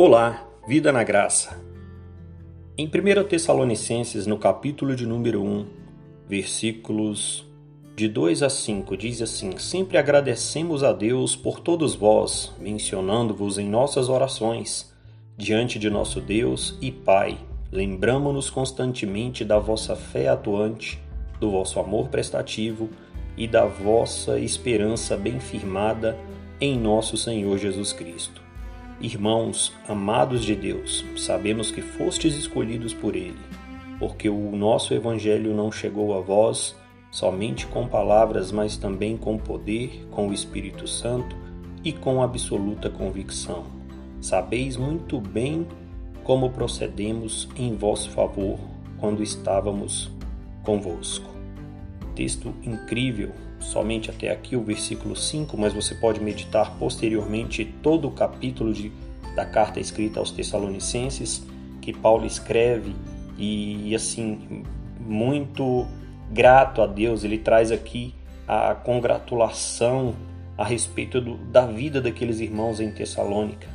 Olá, vida na graça. Em 1 Tessalonicenses, no capítulo de número 1, versículos de 2 a 5, diz assim: Sempre agradecemos a Deus por todos vós, mencionando-vos em nossas orações, diante de nosso Deus e Pai. Lembramo-nos constantemente da vossa fé atuante, do vosso amor prestativo e da vossa esperança bem firmada em nosso Senhor Jesus Cristo Irmãos amados de Deus, sabemos que fostes escolhidos por Ele, porque o nosso Evangelho não chegou a vós somente com palavras, mas também com poder, com o Espírito Santo e com absoluta convicção. Sabeis muito bem como procedemos em vosso favor quando estávamos convosco. Texto incrível somente até aqui o versículo 5, mas você pode meditar posteriormente todo o capítulo de, da carta escrita aos Tessalonicenses que Paulo escreve e assim muito grato a Deus, ele traz aqui a congratulação a respeito do, da vida daqueles irmãos em Tessalônica,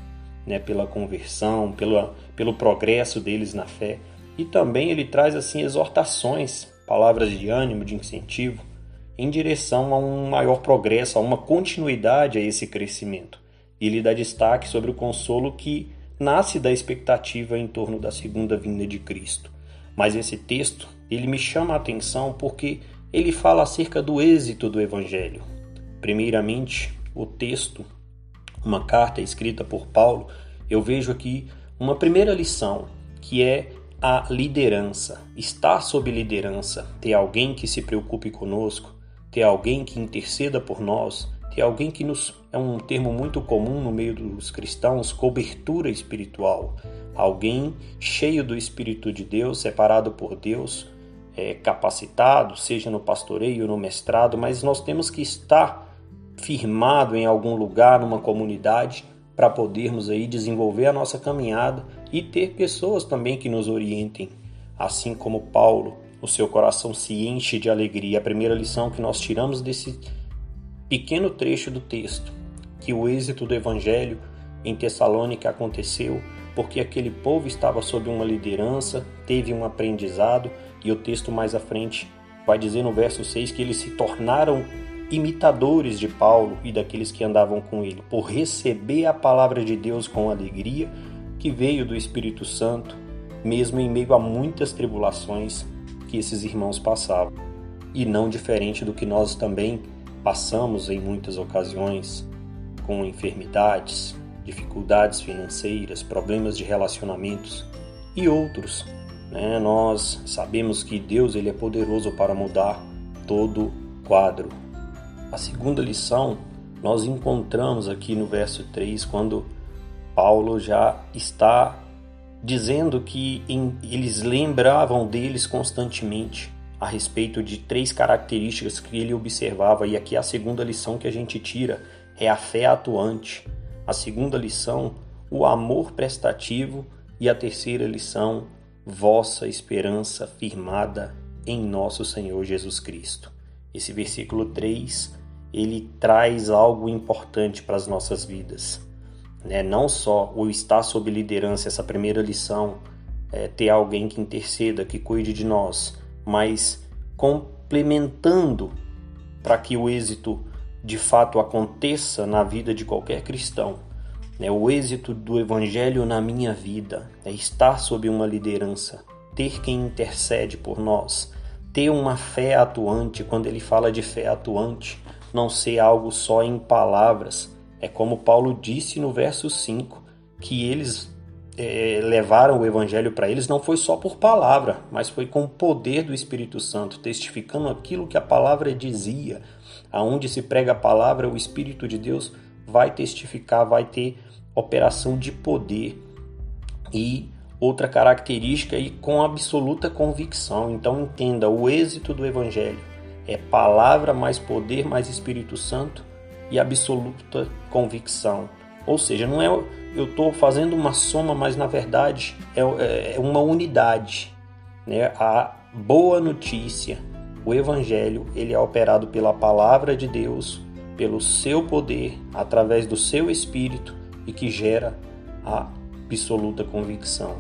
né, pela conversão, pela, pelo progresso deles na fé. E também ele traz assim exortações, palavras de ânimo, de incentivo em direção a um maior progresso, a uma continuidade a esse crescimento. E ele dá destaque sobre o consolo que nasce da expectativa em torno da segunda vinda de Cristo. Mas esse texto, ele me chama a atenção porque ele fala acerca do êxito do evangelho. Primeiramente, o texto, uma carta escrita por Paulo, eu vejo aqui uma primeira lição, que é a liderança, estar sob liderança, ter alguém que se preocupe conosco, ter alguém que interceda por nós, ter alguém que nos é um termo muito comum no meio dos cristãos, cobertura espiritual, alguém cheio do Espírito de Deus, separado por Deus, é, capacitado, seja no pastoreio no mestrado, mas nós temos que estar firmado em algum lugar, numa comunidade, para podermos aí desenvolver a nossa caminhada e ter pessoas também que nos orientem, assim como Paulo o seu coração se enche de alegria. A primeira lição que nós tiramos desse pequeno trecho do texto, que o êxito do evangelho em Tessalônica aconteceu porque aquele povo estava sob uma liderança, teve um aprendizado, e o texto mais à frente vai dizer no verso 6 que eles se tornaram imitadores de Paulo e daqueles que andavam com ele, por receber a palavra de Deus com alegria que veio do Espírito Santo, mesmo em meio a muitas tribulações que esses irmãos passavam, e não diferente do que nós também passamos em muitas ocasiões, com enfermidades, dificuldades financeiras, problemas de relacionamentos e outros. Né? Nós sabemos que Deus ele é poderoso para mudar todo quadro. A segunda lição nós encontramos aqui no verso 3, quando Paulo já está dizendo que em, eles lembravam deles constantemente a respeito de três características que ele observava, e aqui a segunda lição que a gente tira é a fé atuante. A segunda lição, o amor prestativo, e a terceira lição, vossa esperança firmada em nosso Senhor Jesus Cristo. Esse versículo 3, ele traz algo importante para as nossas vidas né? não só o estar sob liderança, essa primeira lição, é, ter alguém que interceda, que cuide de nós, mas complementando para que o êxito de fato aconteça na vida de qualquer cristão. Né? O êxito do Evangelho na minha vida é estar sob uma liderança, ter quem intercede por nós, ter uma fé atuante. Quando ele fala de fé atuante, não ser algo só em palavras, é como Paulo disse no verso 5, que eles é, levaram o evangelho para eles não foi só por palavra, mas foi com o poder do Espírito Santo, testificando aquilo que a palavra dizia. Aonde se prega a palavra, o Espírito de Deus vai testificar, vai ter operação de poder. E outra característica e com absoluta convicção. Então entenda, o êxito do evangelho é palavra mais poder mais Espírito Santo e absoluta convicção. Ou seja, não é eu estou fazendo uma soma, mas na verdade é, é uma unidade. Né? A boa notícia, o Evangelho, ele é operado pela palavra de Deus, pelo seu poder, através do seu Espírito e que gera a absoluta convicção.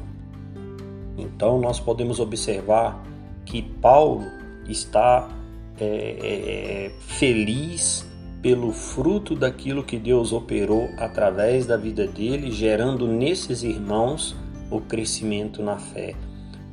Então nós podemos observar que Paulo está é, é, feliz pelo fruto daquilo que Deus operou através da vida dele, gerando nesses irmãos o crescimento na fé.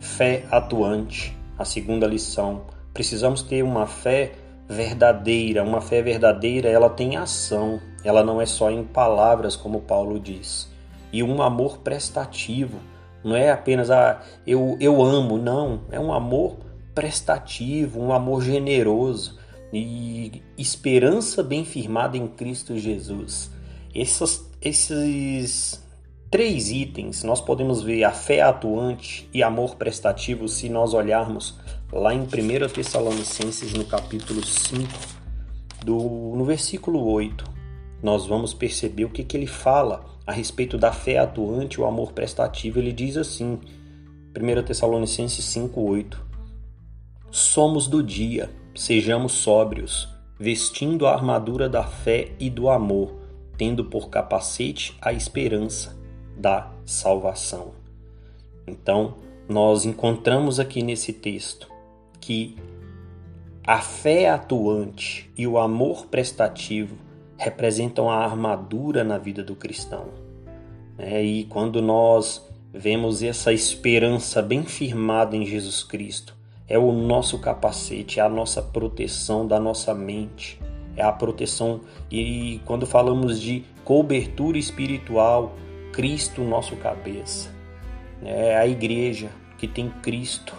Fé atuante, a segunda lição. Precisamos ter uma fé verdadeira. Uma fé verdadeira, ela tem ação, ela não é só em palavras, como Paulo diz. E um amor prestativo, não é apenas ah, eu, eu amo, não, é um amor prestativo, um amor generoso e esperança bem firmada em Cristo Jesus. Essas, esses três itens nós podemos ver a fé atuante e amor prestativo se nós olharmos lá em 1 Tessalonicenses, no capítulo 5, do, no versículo 8, nós vamos perceber o que, que ele fala a respeito da fé atuante e o amor prestativo. Ele diz assim, 1 Tessalonicenses 5, 8: Somos do dia, sejamos sóbrios, vestindo a armadura da fé e do amor, tendo por capacete a esperança da salvação. Então, nós encontramos aqui nesse texto que a fé atuante e o amor prestativo representam a armadura na vida do cristão. É, e quando nós vemos essa esperança bem firmada em Jesus Cristo, é o nosso capacete, é a nossa proteção da nossa mente, é a proteção. E quando falamos de cobertura espiritual, Cristo, nosso cabeça, é a igreja que tem Cristo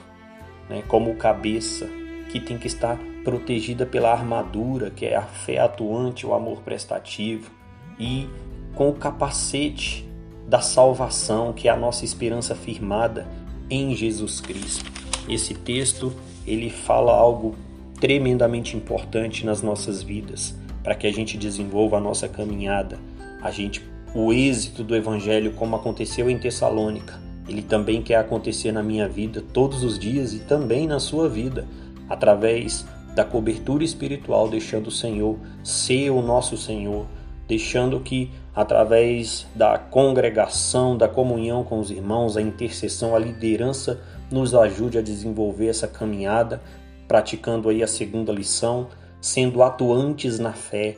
né, como cabeça, que tem que estar protegida pela armadura, que é a fé atuante, o amor prestativo, e com o capacete da salvação, que é a nossa esperança firmada em Jesus Cristo. Esse texto, ele fala algo tremendamente importante nas nossas vidas, para que a gente desenvolva a nossa caminhada, a gente o êxito do evangelho como aconteceu em Tessalônica. Ele também quer acontecer na minha vida todos os dias e também na sua vida, através da cobertura espiritual, deixando o Senhor ser o nosso Senhor, deixando que através da congregação, da comunhão com os irmãos, a intercessão, a liderança nos ajude a desenvolver essa caminhada, praticando aí a segunda lição, sendo atuantes na fé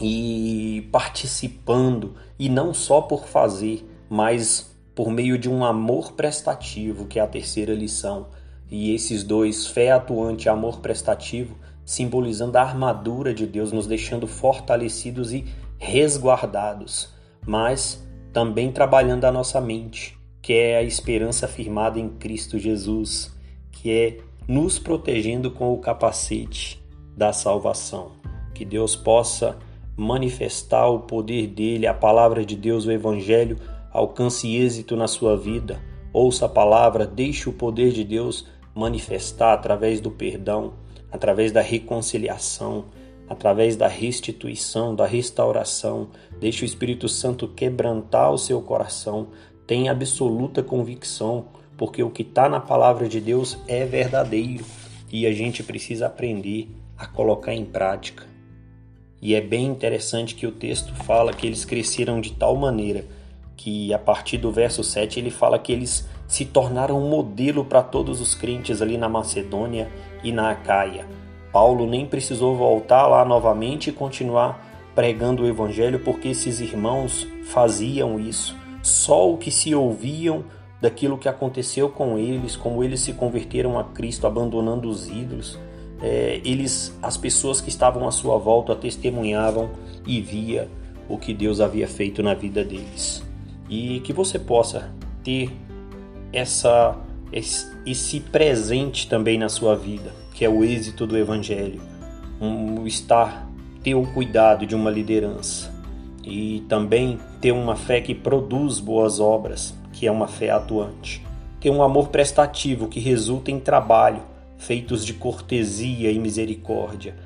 e participando e não só por fazer, mas por meio de um amor prestativo, que é a terceira lição. E esses dois, fé atuante e amor prestativo, simbolizando a armadura de Deus, nos deixando fortalecidos e resguardados, mas também trabalhando a nossa mente, que é a esperança firmada em Cristo Jesus, que é nos protegendo com o capacete da salvação. Que Deus possa manifestar o poder dele, a palavra de Deus, o Evangelho alcance êxito na sua vida. Ouça a palavra, deixe o poder de Deus manifestar através do perdão, através da reconciliação, através da restituição, da restauração. Deixe o Espírito Santo quebrantar o seu coração. Tenha absoluta convicção, porque o que está na palavra de Deus é verdadeiro e a gente precisa aprender a colocar em prática. E é bem interessante que o texto fala que eles cresceram de tal maneira que a partir do verso 7 ele fala que eles se tornaram um modelo para todos os crentes ali na Macedônia e na Acaia. Paulo nem precisou voltar lá novamente e continuar pregando o evangelho porque esses irmãos faziam isso. Só o que se ouviam daquilo que aconteceu com eles, como eles se converteram a Cristo abandonando os ídolos, é, eles, as pessoas que estavam à sua volta testemunhavam e via o que Deus havia feito na vida deles. E que você possa ter essa esse presente também na sua vida, que é o êxito do evangelho, um estar ter o cuidado de uma liderança e também ter uma fé que produz boas obras, que é uma fé atuante. Ter um amor prestativo que resulta em trabalho, feitos de cortesia e misericórdia.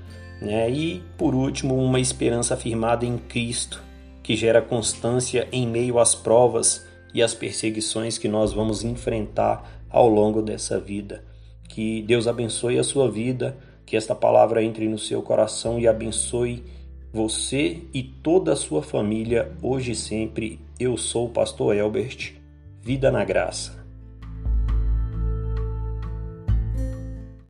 Né? E, por último, uma esperança firmada em Cristo, que gera constância em meio às provas e às perseguições que nós vamos enfrentar ao longo dessa vida. Que Deus abençoe a sua vida, que esta palavra entre no seu coração e abençoe você e toda a sua família hoje e sempre. Eu sou o pastor Elbert. Vida na graça.